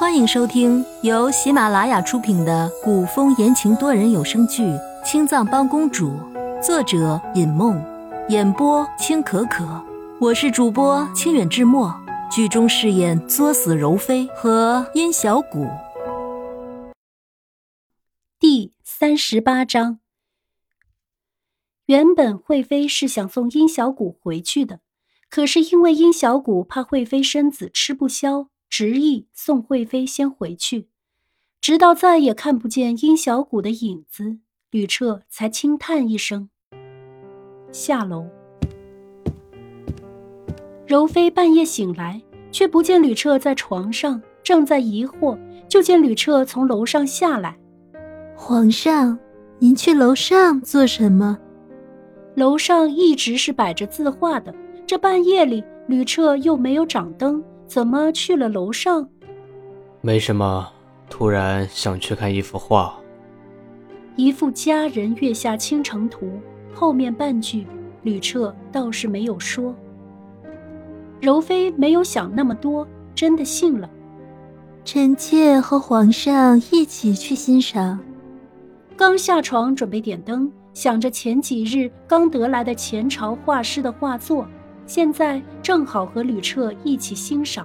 欢迎收听由喜马拉雅出品的古风言情多人有声剧《青藏帮公主》，作者尹梦，演播青可可。我是主播清远志墨，剧中饰演作死柔妃和殷小谷。第三十八章。原本惠妃是想送殷小谷回去的，可是因为殷小谷怕惠妃身子吃不消。执意送惠妃先回去，直到再也看不见殷小谷的影子，吕彻才轻叹一声。下楼，柔妃半夜醒来，却不见吕彻在床上，正在疑惑，就见吕彻从楼上下来。皇上，您去楼上做什么？楼上一直是摆着字画的，这半夜里，吕彻又没有掌灯。怎么去了楼上？没什么，突然想去看一幅画。一幅《佳人月下倾城图》后面半句，吕彻倒是没有说。柔妃没有想那么多，真的信了。臣妾和皇上一起去欣赏。刚下床准备点灯，想着前几日刚得来的前朝画师的画作。现在正好和吕彻一起欣赏。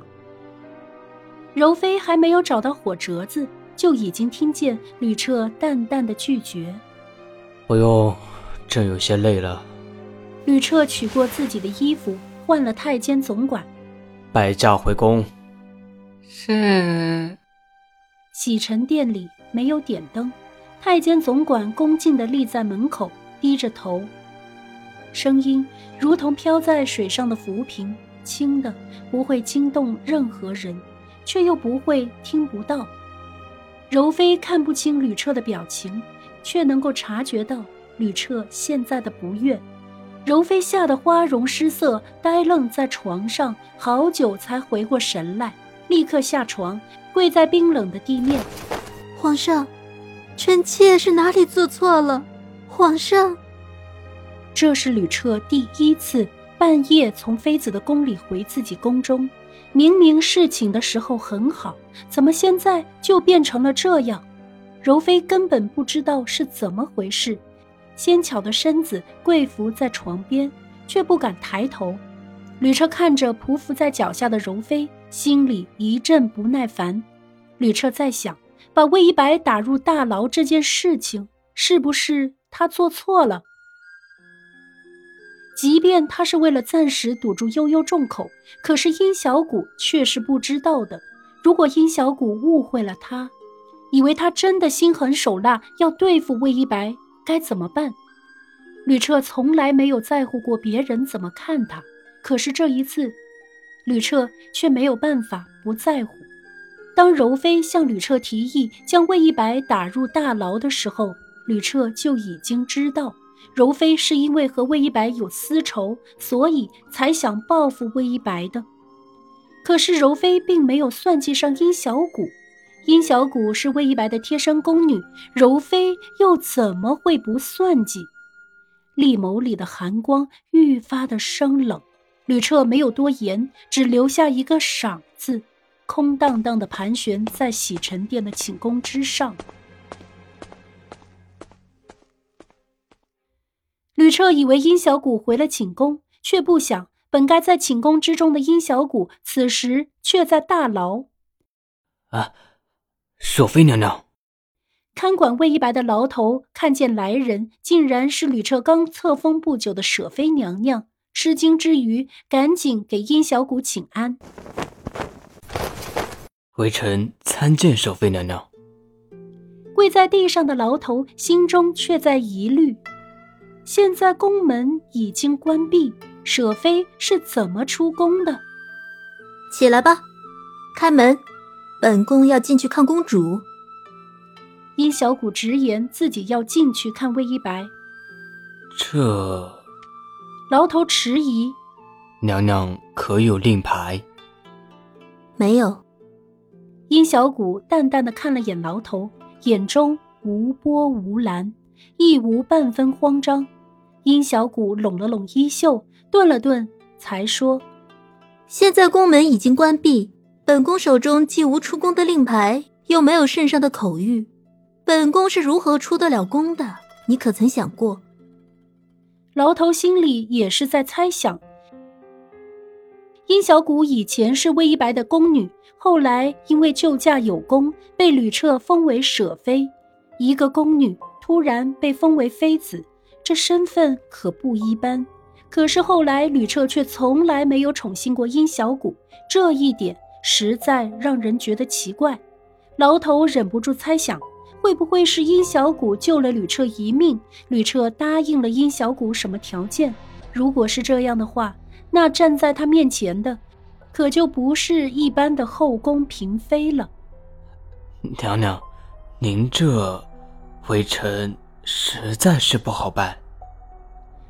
柔妃还没有找到火折子，就已经听见吕彻淡淡的拒绝：“不用，朕有些累了。”吕彻取过自己的衣服，换了太监总管，摆驾回宫。是。洗尘殿里没有点灯，太监总管恭敬地立在门口，低着头。声音如同飘在水上的浮萍，轻的不会惊动任何人，却又不会听不到。柔妃看不清吕彻的表情，却能够察觉到吕彻现在的不悦。柔妃吓得花容失色，呆愣在床上，好久才回过神来，立刻下床，跪在冰冷的地面。皇上，臣妾是哪里做错了？皇上。这是吕彻第一次半夜从妃子的宫里回自己宫中，明明侍寝的时候很好，怎么现在就变成了这样？柔妃根本不知道是怎么回事，纤巧的身子跪伏在床边，却不敢抬头。吕彻看着匍匐在脚下的柔妃，心里一阵不耐烦。吕彻在想，把魏一白打入大牢这件事情，是不是他做错了？即便他是为了暂时堵住悠悠众口，可是殷小谷却是不知道的。如果殷小谷误会了他，以为他真的心狠手辣要对付魏一白，该怎么办？吕彻从来没有在乎过别人怎么看他，可是这一次，吕彻却没有办法不在乎。当柔妃向吕彻提议将魏一白打入大牢的时候，吕彻就已经知道。柔妃是因为和魏一白有私仇，所以才想报复魏一白的。可是柔妃并没有算计上殷小谷，殷小谷是魏一白的贴身宫女，柔妃又怎么会不算计？丽眸里的寒光愈发的生冷。吕彻没有多言，只留下一个“赏”字，空荡荡的盘旋在洗尘殿的寝宫之上。吕彻以为殷小谷回了寝宫，却不想本该在寝宫之中的殷小谷，此时却在大牢。啊，索菲娘娘！看管魏一白的牢头看见来人，竟然是吕彻刚册封不久的舍妃娘娘，吃惊之余，赶紧给殷小谷请安。微臣参见舍妃娘娘。跪在地上的牢头心中却在疑虑。现在宫门已经关闭，舍妃是怎么出宫的？起来吧，开门，本宫要进去看公主。殷小谷直言自己要进去看魏一白。这，牢头迟疑。娘娘可有令牌？没有。殷小谷淡淡的看了眼牢头，眼中无波无澜，亦无半分慌张。殷小谷拢了拢衣袖，顿了顿，才说：“现在宫门已经关闭，本宫手中既无出宫的令牌，又没有圣上的口谕，本宫是如何出得了宫的？你可曾想过？牢头心里也是在猜想。殷小谷以前是魏一白的宫女，后来因为救驾有功，被吕彻封为舍妃。一个宫女突然被封为妃子，这身份可不一般。可是后来吕彻却从来没有宠幸过殷小谷，这一点实在让人觉得奇怪。牢头忍不住猜想。会不会是殷小谷救了吕彻一命？吕彻答应了殷小谷什么条件？如果是这样的话，那站在他面前的，可就不是一般的后宫嫔妃了。娘娘，您这微臣实在是不好办。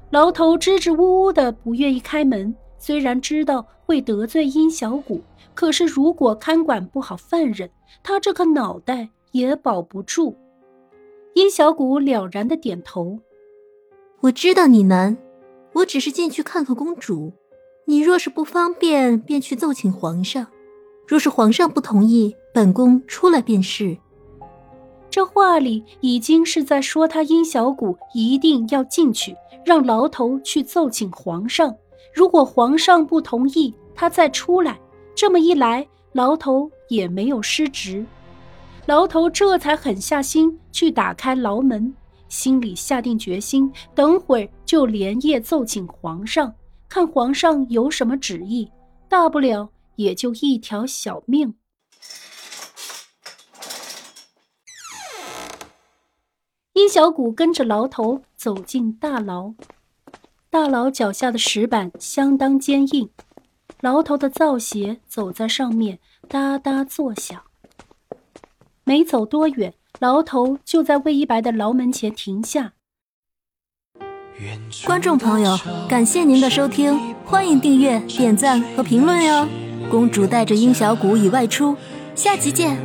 牢头支支吾吾的不愿意开门，虽然知道会得罪殷小谷，可是如果看管不好犯人，他这颗脑袋。也保不住。殷小谷了然的点头。我知道你难，我只是进去看看公主。你若是不方便，便去奏请皇上。若是皇上不同意，本宫出来便是。这话里已经是在说他殷小谷一定要进去，让牢头去奏请皇上。如果皇上不同意，他再出来。这么一来，牢头也没有失职。牢头这才狠下心去打开牢门，心里下定决心，等会儿就连夜奏请皇上，看皇上有什么旨意，大不了也就一条小命。殷小谷跟着牢头走进大牢，大牢脚下的石板相当坚硬，牢头的皂鞋走在上面哒哒作响。没走多远，牢头就在魏一白的牢门前停下。观众朋友，感谢您的收听，欢迎订阅、点赞和评论哟！公主带着殷小谷已外出，下集见。